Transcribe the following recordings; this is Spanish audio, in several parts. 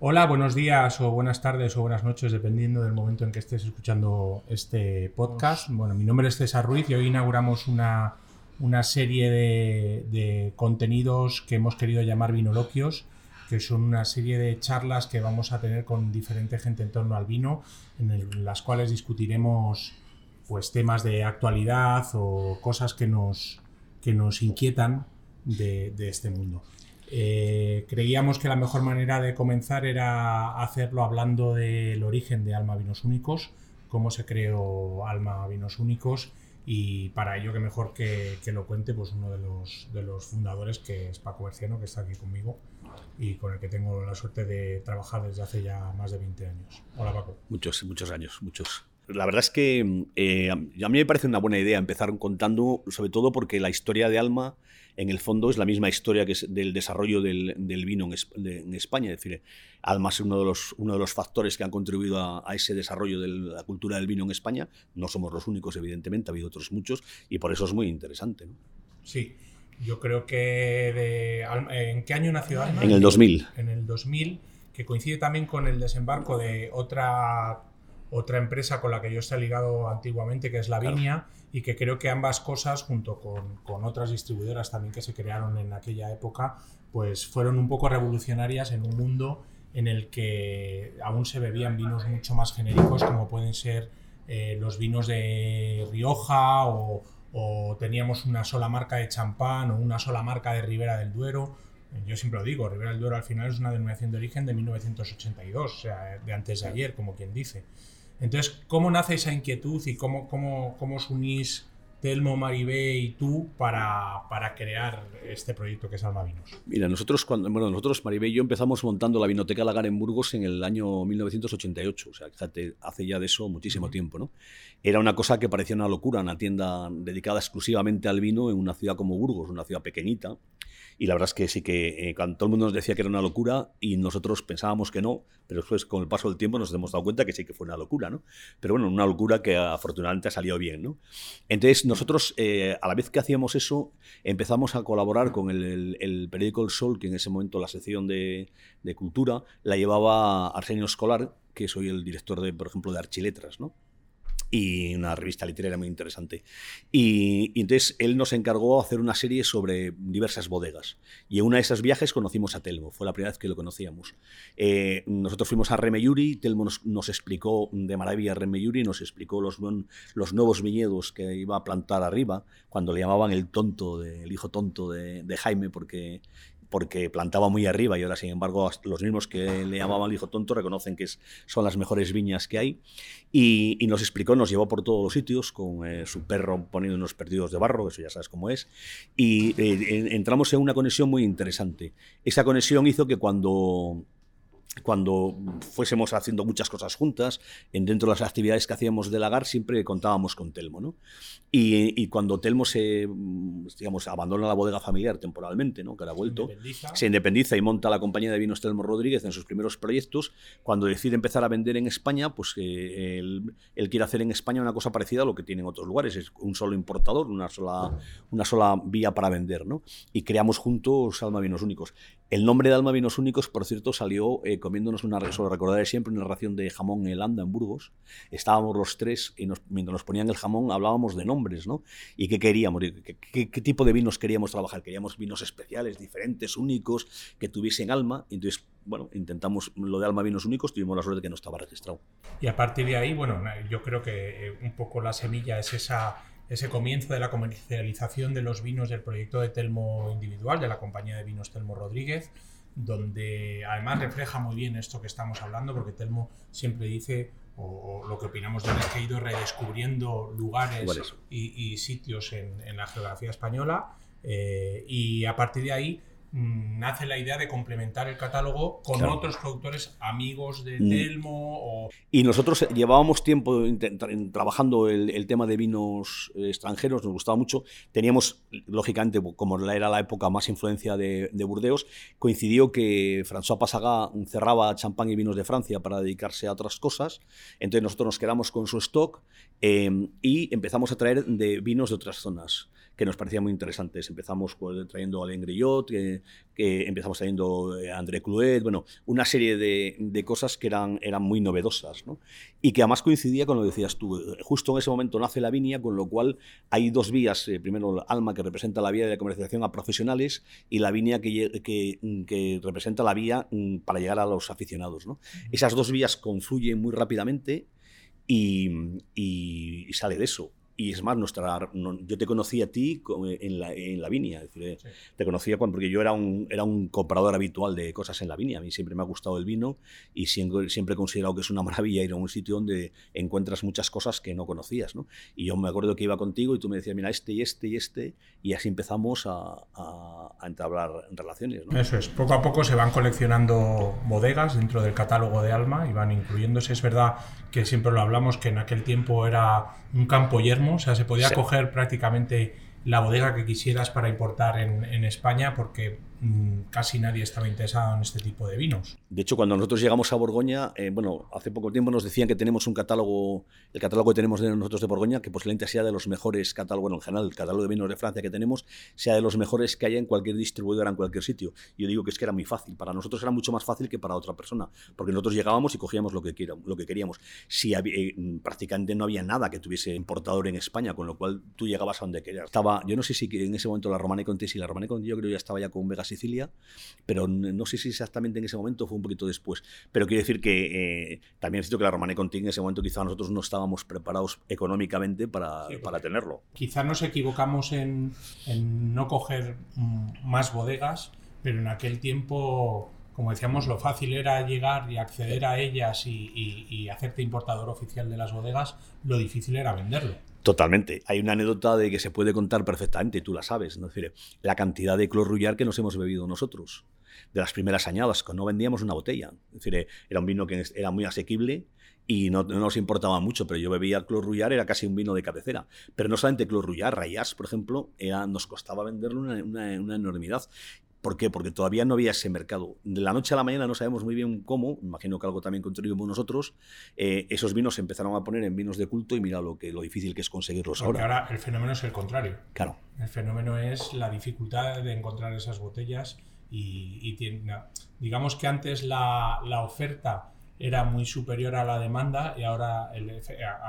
Hola, buenos días o buenas tardes o buenas noches, dependiendo del momento en que estés escuchando este podcast. Bueno, mi nombre es César Ruiz y hoy inauguramos una, serie de, de, contenidos que hemos querido llamar Vinoloquios, que son una serie de charlas que vamos a tener con diferente gente en torno al vino, en las cuales discutiremos pues temas de actualidad o cosas que nos, que nos inquietan de, este mundo. Eh, creíamos que la mejor manera de comenzar era hacerlo hablando del origen de Alma Vinos Únicos, cómo se creó Alma Vinos Únicos y para ello que mejor que, lo cuente pues uno de los, de los fundadores que es Paco Berciano, que está aquí conmigo y con el que tengo la suerte de trabajar desde hace ya más de 20 años. Hola Paco. Muchos, muchos años, muchos. La verdad es que eh, a mí me parece una buena idea empezar contando, sobre todo porque la historia de Alma, en el fondo, es la misma historia que es del desarrollo del, vino en, España. Es decir, Alma es uno de los, uno de los factores que han contribuido a, ese desarrollo de la cultura del vino en España. No somos los únicos, evidentemente, ha habido otros muchos, y por eso es muy interesante. Sí, yo creo que... ¿En qué año nació Alma? En el 2000. En el 2000, que coincide también con el desembarco de otra otra empresa con la que yo estoy ligado antiguamente, que es La Viña, y que creo que ambas cosas, junto con, otras distribuidoras también que se crearon en aquella época, pues fueron un poco revolucionarias en un mundo en el que aún se bebían vinos mucho más genéricos, como pueden ser eh, los vinos de Rioja o, o teníamos una sola marca de champán o una sola marca de Ribera del Duero. Yo siempre lo digo, Ribera del Duero al final es una denominación de origen de 1982, o sea, de antes de ayer, como quien dice. Entonces, ¿cómo nace esa inquietud y cómo, cómo, cómo os unís Telmo, Maribé y tú para, para, crear este proyecto que es Alma Vinos? Mira, nosotros, cuando, bueno, nosotros, Maribé y yo, empezamos montando la Vinoteca Lagar en Burgos en el año 1988, o sea, fíjate, hace ya de eso muchísimo tiempo, ¿no? Era una cosa que parecía una locura, una tienda dedicada exclusivamente al vino en una ciudad como Burgos, una ciudad pequeñita, y la verdad es que sí que eh, cuando todo el mundo nos decía que era una locura y nosotros pensábamos que no, pero después con el paso del tiempo nos hemos dado cuenta que sí que fue una locura, ¿no? Pero bueno, una locura que afortunadamente ha salido bien, ¿no? Entonces nosotros, eh, a la vez que hacíamos eso, empezamos a colaborar con el, periódico El Sol, que en ese momento la sección de, cultura la llevaba Arsenio Escolar, que soy el director, de, por ejemplo, de Archiletras, ¿no? Y una revista literaria muy interesante. Y, entonces él nos encargó hacer una serie sobre diversas bodegas. Y en una de esas viajes conocimos a Telmo, fue la primera vez que lo conocíamos. Eh, nosotros fuimos a Remeyuri, Telmo nos, explicó de maravilla Remeyuri, nos explicó los, los nuevos viñedos que iba a plantar arriba, cuando le llamaban el tonto, el hijo tonto de, de Jaime, porque porque plantaba muy arriba y ahora, sin embargo, los mismos que le llamaban el hijo tonto reconocen que son las mejores viñas que hay. Y, nos explicó, nos llevó por todos los sitios con eh, su perro poniendo unos perdidos de barro, eso ya sabes cómo es. Y eh, entramos en una conexión muy interesante. Esa conexión hizo que cuando cuando fuésemos haciendo muchas cosas juntas, en dentro de las actividades que hacíamos de Lagar, siempre contábamos con Telmo. ¿no? Y, cuando Telmo se digamos, abandona la bodega familiar temporalmente, ¿no? que ha vuelto, se independiza y monta la compañía de vinos Telmo Rodríguez en sus primeros proyectos, cuando decide empezar a vender en España, pues eh, él, quiere hacer en España una cosa parecida a lo que tiene en otros lugares, es un solo importador, una sola, una sola vía para vender. ¿no? Y creamos juntos Alma Vinos Únicos. El nombre de Alma Vinos Únicos, por cierto, salió eh, comiéndonos una, solo recordaré siempre, una ración de jamón en Anda, en Burgos. Estábamos los tres y mientras nos ponían el jamón hablábamos de nombres, ¿no? Y qué queríamos, qué, tipo de vinos queríamos trabajar. Queríamos vinos especiales, diferentes, únicos, que tuviesen alma. Entonces, bueno, intentamos lo de Alma Vinos Únicos, tuvimos la suerte de que no estaba registrado. Y a partir de ahí, bueno, yo creo que eh, un poco la semilla es esa ese comienzo de la comercialización de los vinos del proyecto de Telmo individual, de la compañía de vinos Telmo Rodríguez, donde además refleja muy bien esto que estamos hablando, porque Telmo siempre dice, o, lo que opinamos de él es que ha ido redescubriendo lugares y, sitios en, la geografía española, eh, y a partir de ahí nace la idea de complementar el catálogo con otros productores amigos de mm. Telmo. Y nosotros llevábamos tiempo trabajando el, tema de vinos eh, extranjeros, nos gustaba mucho. Teníamos, lógicamente, como era la época más influencia de, Burdeos, coincidió que François Passaga cerraba champán y vinos de Francia para dedicarse a otras cosas. Entonces nosotros nos quedamos con su stock eh, y empezamos a traer de vinos de otras zonas que nos parecían muy interesantes. Empezamos pues, trayendo Alain Grillot, eh, que empezamos teniendo eh, André Clouet, bueno, una serie de, de, cosas que eran, eran muy novedosas, ¿no? Y que además coincidía con lo que decías tú. Justo en ese momento nace la Vinia, con lo cual hay dos vías. Eh, primero, Alma, que representa la vía de comercialización a profesionales, y la Vinia, que, que, que representa la vía mm, para llegar a los aficionados, ¿no? Esas dos vías confluyen muy rápidamente y, y sale de eso. Y es más, nuestra, yo te conocí a ti en la, en la Vinia. Es decir, Te conocía cuando, porque yo era un, era un comprador habitual de cosas en la Vinia. A mí siempre me ha gustado el vino y siempre, siempre he considerado que es una maravilla ir a un sitio donde encuentras muchas cosas que no conocías. ¿no? Y yo me acuerdo que iba contigo y tú me decías, mira, este y este y este. Y así empezamos a, a, a entablar relaciones. ¿no? Eso es. Poco a poco se van coleccionando bodegas dentro del catálogo de Alma y van incluyéndose. Es verdad que siempre lo hablamos que en aquel tiempo era un campo yermo, o sea, se podía coger prácticamente la bodega que quisieras para importar en, en España porque casi nadie estaba interesado en este tipo de vinos. De hecho, cuando nosotros llegamos a Borgoña, eh, bueno, hace poco tiempo nos decían que tenemos un catálogo, el catálogo que tenemos de nosotros de Borgoña, que posiblemente sea de los mejores catálogos, bueno, en general, el catálogo de vinos de Francia que tenemos, sea de los mejores que haya en cualquier distribuidora, en cualquier sitio. Yo digo que es que era muy fácil, para nosotros era mucho más fácil que para otra persona, porque nosotros llegábamos y cogíamos lo que, lo que queríamos. Si eh, prácticamente no había nada que tuviese importador en España, con lo cual tú llegabas a donde querías. Estaba, yo no sé si en ese momento la Romana Conti, si la Romana Conti yo creo ya estaba ya con Vega Sicilia, pero no sé si exactamente en ese momento fue un poquito después. Pero quiero decir que eh, también es cierto que la Romane Conti en ese momento quizá nosotros no estábamos preparados económicamente para, para tenerlo. Quizá nos equivocamos en, en no coger mm, más bodegas, pero en aquel tiempo como decíamos, lo fácil era llegar y acceder a ellas y, y, hacerte importador oficial de las bodegas, lo difícil era venderlo. Totalmente. Hay una anécdota de que se puede contar perfectamente, tú la sabes, ¿no? decir, la cantidad de Clos que nos hemos bebido nosotros, de las primeras añadas, que no vendíamos una botella. Es decir, era un vino que era muy asequible y no, nos importaba mucho, pero yo bebía Clos era casi un vino de cabecera. Pero no solamente Clos Rayas, por ejemplo, era, nos costaba venderlo una, una enormidad. ¿Por qué? Porque todavía no había ese mercado. De la noche a la mañana no sabemos muy bien cómo, imagino que algo también contribuimos nosotros, eh, esos vinos se empezaron a poner en vinos de culto y mira lo, que, lo difícil que es conseguirlos Porque ahora. ahora el fenómeno es el contrario. Claro. El fenómeno es la dificultad de encontrar esas botellas y, digamos que antes la, la oferta era muy superior a la demanda y ahora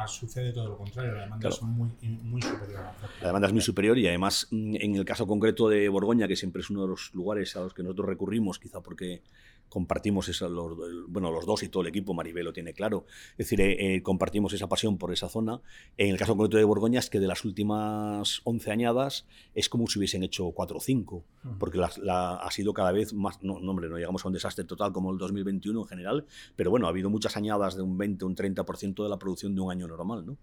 sucede todo lo contrario, la demanda es muy, muy superior. A la, demanda es muy superior y además mm, en el caso concreto de Borgoña, que siempre es uno de los lugares a los que nosotros recurrimos, quizá porque compartimos eso, los, bueno, los dos y todo el equipo, Maribel lo tiene claro, es decir, eh, eh, compartimos esa pasión por esa zona. En el caso concreto de Borgoña es que de las últimas 11 añadas es como si hubiesen hecho 4 o 5, porque la, ha sido cada vez más, no, no, hombre, no llegamos a un desastre total como el 2021 en general, pero bueno, ha habido muchas añadas de un 20, un 30% de la producción de un año normal, ¿no?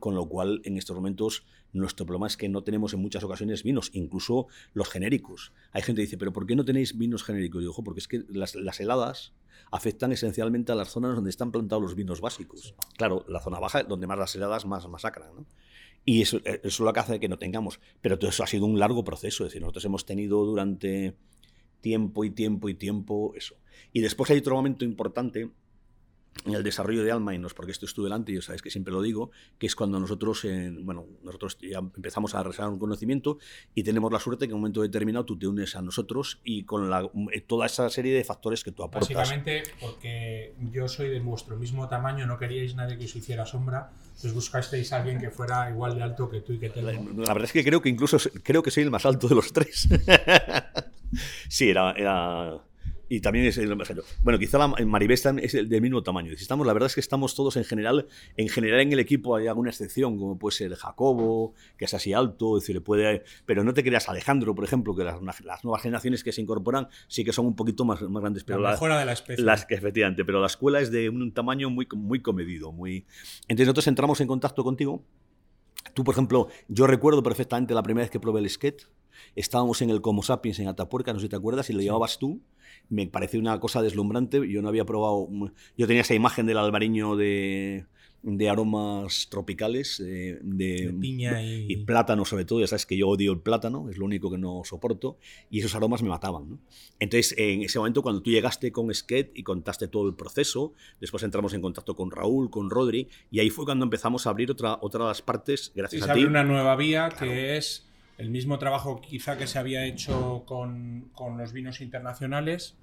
Con lo cual, en estos momentos, nuestro problema es que no tenemos en muchas ocasiones vinos, incluso los genéricos. Hay gente que dice, pero ¿por qué no tenéis vinos genéricos? Y digo, porque es que las las heladas afectan esencialmente a las zonas donde están plantados los vinos básicos. Claro, la zona baja, donde más las heladas más masacran. Y eso, eso es lo que hace que no tengamos. Pero todo eso ha sido un largo proceso. Es decir, nosotros hemos tenido durante tiempo y tiempo y tiempo eso. Y después hay otro momento importante en el desarrollo de Alma, y no es porque esto estuve delante, y sabes que siempre lo digo, que es cuando nosotros, eh, bueno, nosotros ya empezamos a realizar un conocimiento y tenemos la suerte que en un momento determinado tú te unes a nosotros y con la, eh, toda esa serie de factores que tú aportas. Básicamente porque yo soy de vuestro mismo tamaño, no queríais nadie que os hiciera sombra, pues buscasteis a alguien que fuera igual de alto que tú y que te La, la verdad es que creo que incluso creo que soy el más alto de los tres. sí, era, era y también es el Bueno, quizá la, Maribel es del mismo tamaño. Estamos, la verdad es que estamos todos en general, en general en el equipo hay alguna excepción, como puede ser Jacobo, que es así alto, decir, puede, pero no te creas Alejandro, por ejemplo, que las, nuevas generaciones que se incorporan sí que son un poquito más, más grandes. Pero la mejora de la especie. Las, efectivamente, pero la escuela es de un tamaño muy, muy comedido. Muy... Entonces nosotros entramos en contacto contigo. Tú, por ejemplo, yo recuerdo perfectamente la primera vez que probé el skate. Estábamos en el Como Sapiens en Atapuerca, no sé si te acuerdas, y lo llevabas tú me pareció una cosa deslumbrante. Yo no había probado. Yo tenía esa imagen del albariño de, de aromas tropicales, eh, de, piña y... plátano sobre todo. Ya sabes que yo odio el plátano, es lo único que no soporto. Y esos aromas me mataban. Entonces, en ese momento, cuando tú llegaste con Sket y contaste todo el proceso, después entramos en contacto con Raúl, con Rodri, y ahí fue cuando empezamos a abrir otra, otra de las partes, gracias a ti. una nueva vía que es el mismo trabajo quizá que se había hecho con, los vinos internacionales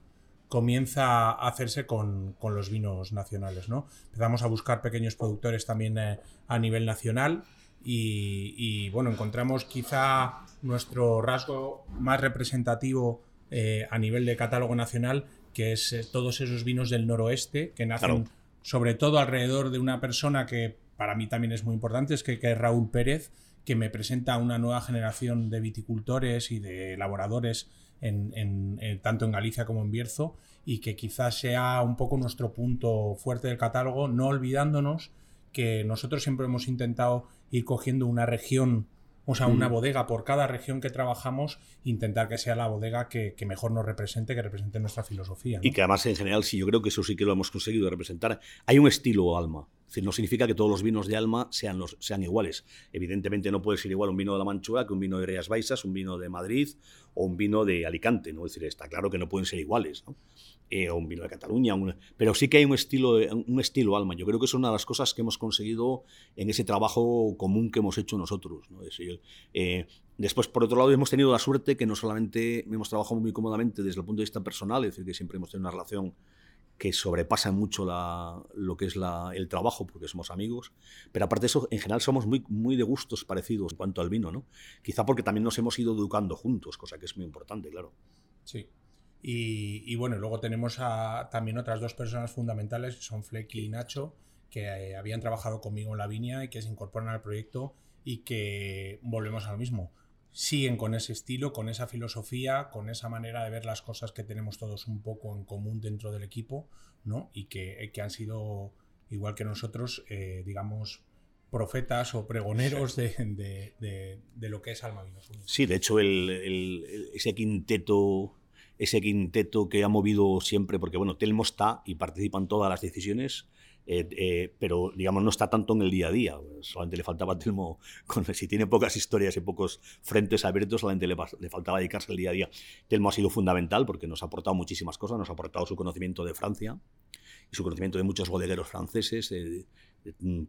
comienza a hacerse con, los vinos nacionales. ¿no? Empezamos a buscar pequeños productores también eh, a nivel nacional y, bueno, encontramos quizá nuestro rasgo más representativo eh, a nivel de catálogo nacional, que es eh, todos esos vinos del noroeste que nacen sobre todo alrededor de una persona que para mí también es muy importante, es que, que es Raúl Pérez, que me presenta una nueva generación de viticultores y de elaboradores en, tanto en Galicia como en Bierzo y que quizás sea un poco nuestro punto fuerte del catálogo, no olvidándonos que nosotros siempre hemos intentado ir cogiendo una región, o sea, una bodega por cada región que trabajamos, intentar que sea la bodega que, mejor nos represente, que represente nuestra filosofía. Y que además en general, sí, yo creo que eso sí que lo hemos conseguido representar. Hay un estilo alma, no significa que todos los vinos de Alma sean, los, sean iguales. Evidentemente no puede ser igual un vino de la Manchua que un vino de Rías Baixas, un vino de Madrid o un vino de Alicante. ¿no? Es decir, está claro que no pueden ser iguales. Eh, o un vino de Cataluña. pero sí que hay un estilo, un estilo Alma. Yo creo que es una de las cosas que hemos conseguido en ese trabajo común que hemos hecho nosotros. Eh, después, por otro lado, hemos tenido la suerte que no solamente hemos trabajado muy cómodamente desde el punto de vista personal, es decir, que siempre hemos tenido una relación que sobrepasa mucho lo que es el trabajo, porque somos amigos. Pero aparte de eso, en general somos muy, muy de gustos parecidos en cuanto al vino, ¿no? Quizá porque también nos hemos ido educando juntos, cosa que es muy importante, claro. Sí. Y, bueno, luego tenemos a, también otras dos personas fundamentales, que son Flecky y Nacho, que eh, habían trabajado conmigo en la viña y que se incorporan al proyecto y que volvemos a lo mismo siguen con ese estilo, con esa filosofía, con esa manera de ver las cosas que tenemos todos un poco en común dentro del equipo, ¿no? Y que, eh, han sido, igual que nosotros, eh, digamos, profetas o pregoneros de, lo que es Alma Sí, de hecho, ese quinteto ese quinteto que ha movido siempre, porque bueno, Telmo está y participa en todas las decisiones, eh, eh, pero digamos no está tanto en el día a día. Solamente le faltaba Telmo, con, si tiene pocas historias y pocos frentes abiertos, solamente le, le, faltaba dedicarse al día a día. Telmo ha sido fundamental porque nos ha aportado muchísimas cosas, nos ha aportado su conocimiento de Francia y su conocimiento de muchos bodegueros franceses. Eh,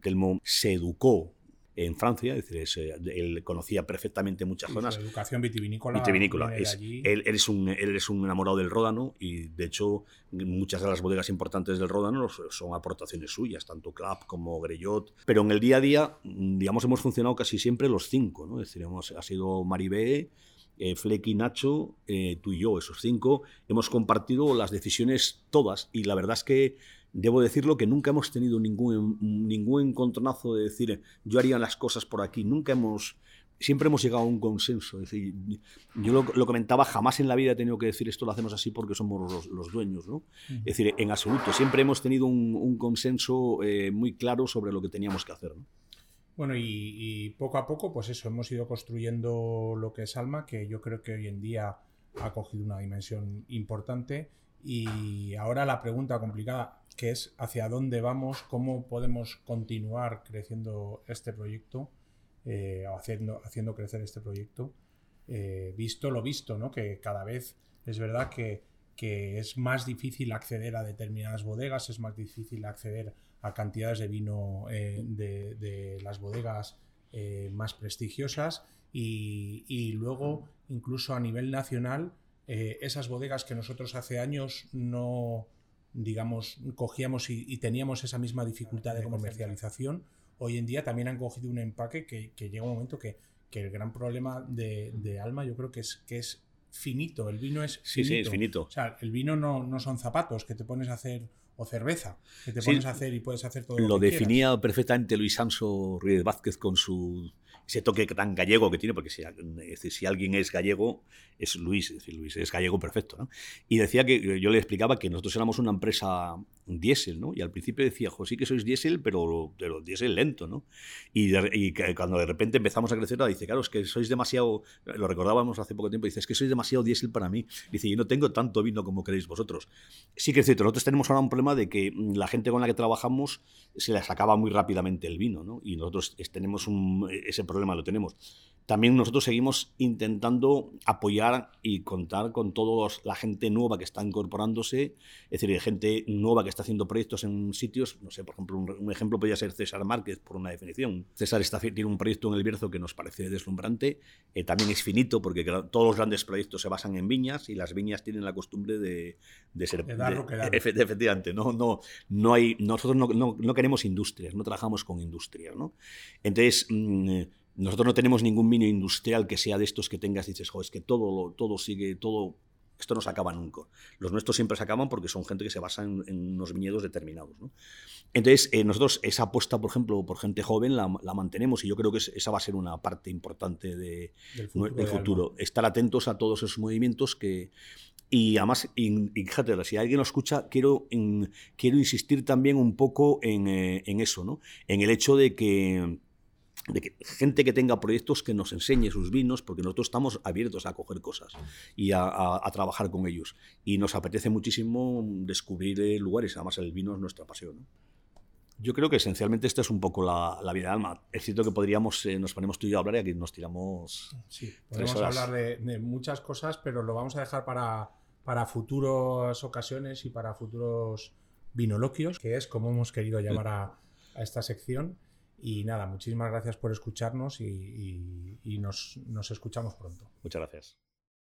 Telmo se educó en Francia, es decir, él conocía perfectamente muchas zonas. educación vitivinícola. Vitivinícola. Es, él, es un, él es un enamorado del Ródano y, de hecho, muchas de las bodegas importantes del Ródano son aportaciones suyas, tanto Clap como Greyot. Pero en el día a día, digamos, hemos funcionado casi siempre los cinco, ¿no? Es decir, hemos, ha sido Maribé, eh, Flecky, Nacho, eh, tú y yo, esos cinco, hemos compartido las decisiones todas y la verdad es que debo decirlo que nunca hemos tenido ningún, ningún encontronazo de decir yo haría las cosas por aquí, nunca hemos, siempre hemos llegado a un consenso. Es decir, yo lo, comentaba, jamás en la vida he tenido que decir esto lo hacemos así porque somos los, dueños. ¿no? Es decir, en absoluto, siempre hemos tenido un, consenso eh, muy claro sobre lo que teníamos que hacer. ¿no? Bueno, y, poco a poco, pues eso, hemos ido construyendo lo que es Alma, que yo creo que hoy en día ha cogido una dimensión importante. Y ahora la pregunta complicada, que es hacia dónde vamos, cómo podemos continuar creciendo este proyecto, eh, haciendo, haciendo crecer este proyecto, eh, visto lo visto, ¿no? Que cada vez es verdad que, que es más difícil acceder a determinadas bodegas, es más difícil acceder a cantidades de vino eh, de, las bodegas más prestigiosas y, luego incluso a nivel nacional esas bodegas que nosotros hace años no digamos cogíamos y, teníamos esa misma dificultad de comercialización hoy en día también han cogido un empaque que, llega un momento que, el gran problema de, Alma yo creo que es que es finito el vino es finito. Sí, sí, es finito. O sea, el vino no, no son zapatos que te pones a hacer o cerveza, que te pones a hacer y puedes hacer todo lo, lo definía perfectamente Luis Sanso Ruiz Vázquez con su ese toque tan gallego que tiene, porque si, si alguien es gallego, es Luis, es decir, Luis es gallego perfecto. ¿no? Y decía que yo le explicaba que nosotros éramos una empresa diésel, ¿no? Y al principio decía, jo, sí que sois diésel, pero, pero diésel lento, ¿no? Y, cuando de repente empezamos a crecer, dice, claro, es que sois demasiado, lo recordábamos hace poco tiempo, dice, es que sois demasiado diésel para mí. Dice, yo no tengo tanto vino como queréis vosotros. Sí que es cierto, nosotros tenemos ahora un problema de que mm, la gente con la que trabajamos se les acaba muy rápidamente el vino, ¿no? Y nosotros tenemos ese problema, lo tenemos. También nosotros seguimos intentando apoyar y contar con toda la gente nueva que está incorporándose, es decir, gente nueva que está haciendo proyectos en sitios, no sé, por ejemplo, un, ejemplo podría ser César Márquez, por una definición. César está, tiene un proyecto en el Bierzo que nos parece deslumbrante, eh, también es finito porque todos los grandes proyectos se basan en viñas y las viñas tienen la costumbre de, ser... De dar efectivamente, no, no, no hay, nosotros no, no, queremos industrias, no trabajamos con industrias, ¿no? Entonces... Mm, nosotros no tenemos ningún vino industrial que sea de estos que tengas y dices, es que todo, todo sigue, todo, esto no se acaba nunca. Los nuestros siempre se acaban porque son gente que se basa en, unos viñedos determinados. Entonces, eh, nosotros esa apuesta, por ejemplo, por gente joven la, mantenemos y yo creo que esa va a ser una parte importante de, del futuro. Estar atentos a todos esos movimientos que... Y además, fíjate, si alguien lo escucha, quiero, quiero insistir también un poco en, eh, en eso, ¿no? en el hecho de que de que gente que tenga proyectos que nos enseñe sus vinos, porque nosotros estamos abiertos a coger cosas y a, trabajar con ellos. Y nos apetece muchísimo descubrir eh, lugares, además el vino es nuestra pasión. Yo creo que esencialmente esta es un poco la, vida de alma. Es cierto que podríamos, eh, nos ponemos tú y yo a hablar y aquí nos tiramos. Sí, podemos hablar de, muchas cosas, pero lo vamos a dejar para, para futuras ocasiones y para futuros vinoloquios, que es como hemos querido llamar a, a esta sección. Y nada, muchísimas gracias por escucharnos y, nos, escuchamos pronto. Muchas gracias.